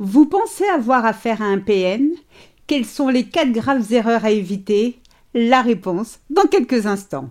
Vous pensez avoir affaire à un PN Quelles sont les quatre graves erreurs à éviter? La réponse dans quelques instants.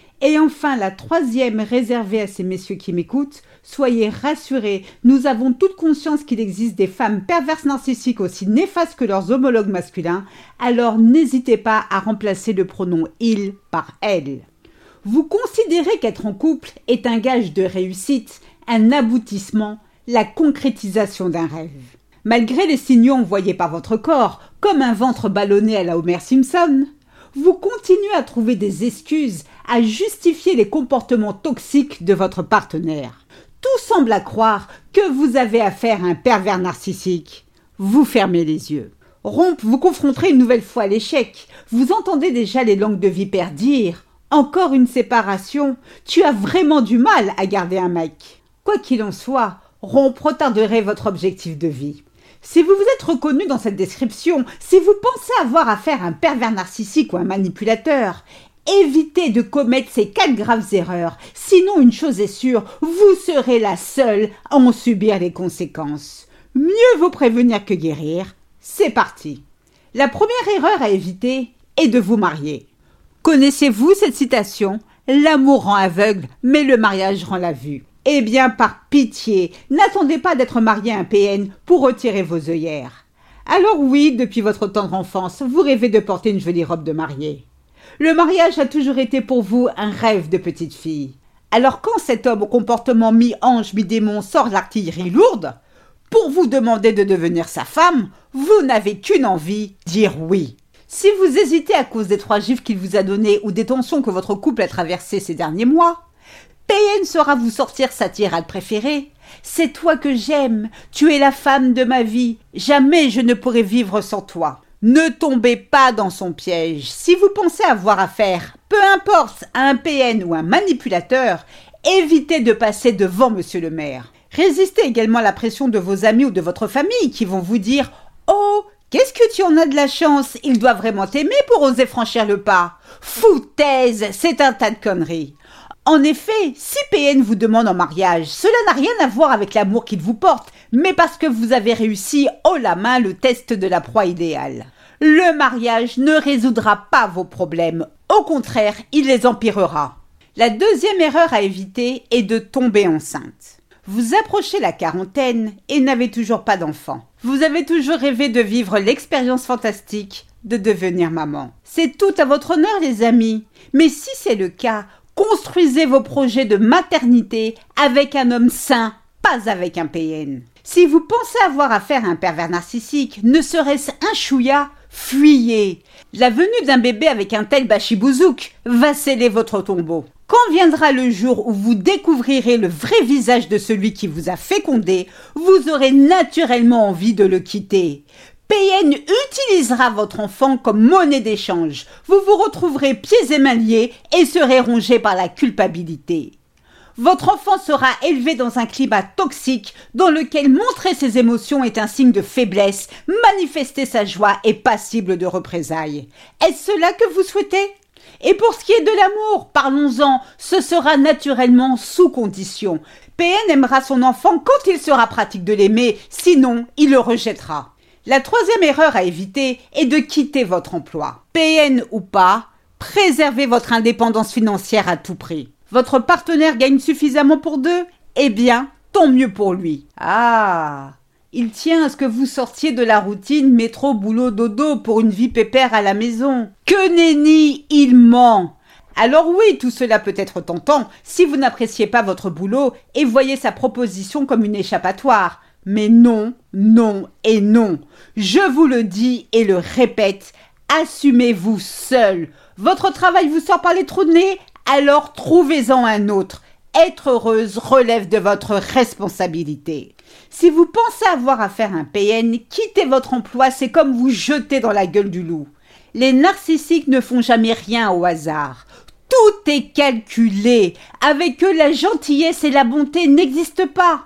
Et enfin, la troisième réservée à ces messieurs qui m'écoutent, soyez rassurés, nous avons toute conscience qu'il existe des femmes perverses narcissiques aussi néfastes que leurs homologues masculins, alors n'hésitez pas à remplacer le pronom il par elle. Vous considérez qu'être en couple est un gage de réussite, un aboutissement, la concrétisation d'un rêve. Malgré les signaux envoyés par votre corps, comme un ventre ballonné à la Homer Simpson, vous continuez à trouver des excuses, justifier les comportements toxiques de votre partenaire. Tout semble à croire que vous avez affaire à un pervers narcissique. Vous fermez les yeux. Rompe, vous confronterez une nouvelle fois à l'échec. Vous entendez déjà les langues de vipère dire Encore une séparation. Tu as vraiment du mal à garder un mec. Quoi qu'il en soit, Rompe retarderait votre objectif de vie. Si vous vous êtes reconnu dans cette description, si vous pensez avoir affaire à un pervers narcissique ou un manipulateur, évitez de commettre ces quatre graves erreurs. Sinon, une chose est sûre, vous serez la seule à en subir les conséquences. Mieux vaut prévenir que guérir. C'est parti. La première erreur à éviter est de vous marier. Connaissez-vous cette citation? L'amour rend aveugle, mais le mariage rend la vue. Eh bien, par pitié, n'attendez pas d'être marié à un PN pour retirer vos œillères. Alors oui, depuis votre tendre enfance, vous rêvez de porter une jolie robe de mariée. Le mariage a toujours été pour vous un rêve de petite fille. Alors quand cet homme au comportement mi-ange, mi-démon sort l'artillerie lourde, pour vous demander de devenir sa femme, vous n'avez qu'une envie, dire oui. Si vous hésitez à cause des trois gifs qu'il vous a donnés ou des tensions que votre couple a traversées ces derniers mois, PN saura vous sortir sa tirade préférée. C'est toi que j'aime, tu es la femme de ma vie, jamais je ne pourrai vivre sans toi. Ne tombez pas dans son piège. Si vous pensez avoir affaire, peu importe, à un PN ou un manipulateur, évitez de passer devant monsieur le maire. Résistez également à la pression de vos amis ou de votre famille qui vont vous dire Oh, qu'est-ce que tu en as de la chance Il doit vraiment t'aimer pour oser franchir le pas. Foutaise, c'est un tas de conneries. En effet, si PN vous demande en mariage, cela n'a rien à voir avec l'amour qu'il vous porte, mais parce que vous avez réussi haut la main le test de la proie idéale. Le mariage ne résoudra pas vos problèmes, au contraire, il les empirera. La deuxième erreur à éviter est de tomber enceinte. Vous approchez la quarantaine et n'avez toujours pas d'enfant. Vous avez toujours rêvé de vivre l'expérience fantastique de devenir maman. C'est tout à votre honneur les amis. Mais si c'est le cas, Construisez vos projets de maternité avec un homme sain, pas avec un PN. Si vous pensez avoir affaire à un pervers narcissique, ne serait-ce un chouïa, fuyez. La venue d'un bébé avec un tel bachibouzouk va sceller votre tombeau. Quand viendra le jour où vous découvrirez le vrai visage de celui qui vous a fécondé, vous aurez naturellement envie de le quitter. PN utilisera votre enfant comme monnaie d'échange. Vous vous retrouverez pieds et mains liés et serez rongé par la culpabilité. Votre enfant sera élevé dans un climat toxique dans lequel montrer ses émotions est un signe de faiblesse, manifester sa joie est passible de représailles. Est-ce cela que vous souhaitez? Et pour ce qui est de l'amour, parlons-en, ce sera naturellement sous condition. PN aimera son enfant quand il sera pratique de l'aimer, sinon il le rejettera. La troisième erreur à éviter est de quitter votre emploi. PN ou pas, préservez votre indépendance financière à tout prix. Votre partenaire gagne suffisamment pour deux Eh bien, tant mieux pour lui. Ah il tient à ce que vous sortiez de la routine métro boulot dodo pour une vie pépère à la maison. Que nenni, il ment. Alors oui, tout cela peut être tentant si vous n'appréciez pas votre boulot et voyez sa proposition comme une échappatoire. Mais non, non et non. Je vous le dis et le répète, assumez-vous seul. Votre travail vous sort par les trous de nez Alors trouvez-en un autre. Être heureuse relève de votre responsabilité. Si vous pensez avoir à faire un PN, quittez votre emploi, c'est comme vous jeter dans la gueule du loup. Les narcissiques ne font jamais rien au hasard. Tout est calculé. Avec eux, la gentillesse et la bonté n'existent pas.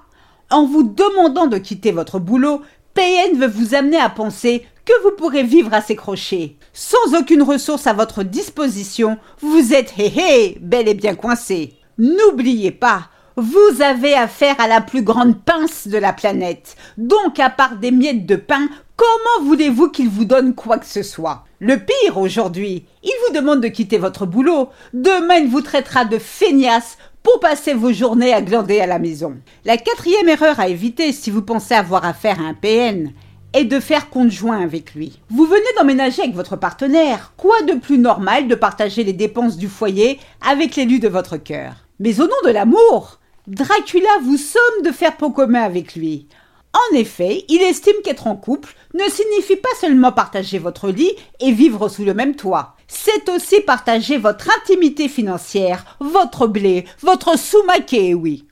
En vous demandant de quitter votre boulot, PN veut vous amener à penser que vous pourrez vivre à ses crochets. Sans aucune ressource à votre disposition, vous êtes hé hé, bel et bien coincé. N'oubliez pas, vous avez affaire à la plus grande pince de la planète. Donc, à part des miettes de pain, comment voulez-vous qu'il vous donne quoi que ce soit? Le pire aujourd'hui, il vous demande de quitter votre boulot. Demain, il vous traitera de feignasse pour passer vos journées à glander à la maison. La quatrième erreur à éviter si vous pensez avoir affaire à un PN est de faire compte joint avec lui. Vous venez d'emménager avec votre partenaire. Quoi de plus normal de partager les dépenses du foyer avec l'élu de votre cœur? Mais au nom de l'amour, Dracula vous somme de faire pot commun avec lui. En effet, il estime qu'être en couple ne signifie pas seulement partager votre lit et vivre sous le même toit. C'est aussi partager votre intimité financière, votre blé, votre sous-maquet, oui.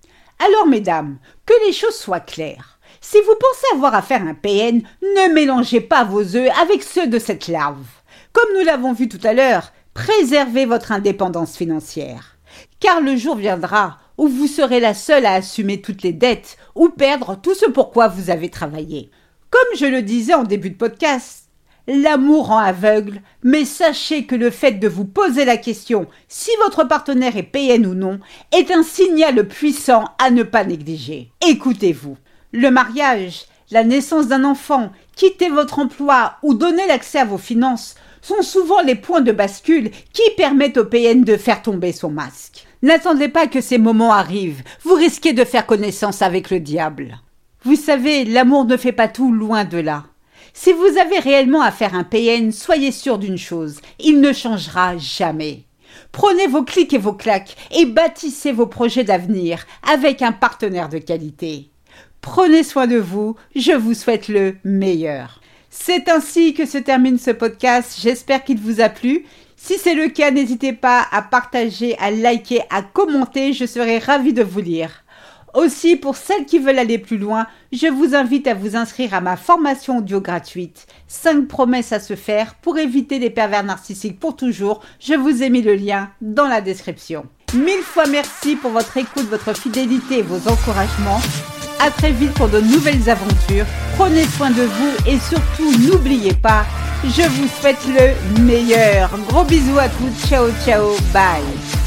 Alors, mesdames, que les choses soient claires. Si vous pensez avoir à un PN, ne mélangez pas vos œufs avec ceux de cette larve. Comme nous l'avons vu tout à l'heure, préservez votre indépendance financière. Car le jour viendra où vous serez la seule à assumer toutes les dettes ou perdre tout ce pour quoi vous avez travaillé. Comme je le disais en début de podcast, l'amour rend aveugle, mais sachez que le fait de vous poser la question si votre partenaire est PN ou non est un signal puissant à ne pas négliger. Écoutez-vous. Le mariage, la naissance d'un enfant, quitter votre emploi ou donner l'accès à vos finances sont souvent les points de bascule qui permettent au PN de faire tomber son masque. N'attendez pas que ces moments arrivent, vous risquez de faire connaissance avec le diable. Vous savez, l'amour ne fait pas tout loin de là. Si vous avez réellement à un PN, soyez sûr d'une chose, il ne changera jamais. Prenez vos clics et vos claques et bâtissez vos projets d'avenir avec un partenaire de qualité. Prenez soin de vous, je vous souhaite le meilleur. C'est ainsi que se termine ce podcast, j'espère qu'il vous a plu. Si c'est le cas, n'hésitez pas à partager, à liker, à commenter, je serai ravie de vous lire. Aussi, pour celles qui veulent aller plus loin, je vous invite à vous inscrire à ma formation audio gratuite 5 promesses à se faire pour éviter les pervers narcissiques pour toujours. Je vous ai mis le lien dans la description. Mille fois merci pour votre écoute, votre fidélité et vos encouragements. À très vite pour de nouvelles aventures. Prenez soin de vous et surtout n'oubliez pas, je vous souhaite le meilleur. Gros bisous à tous. Ciao, ciao. Bye.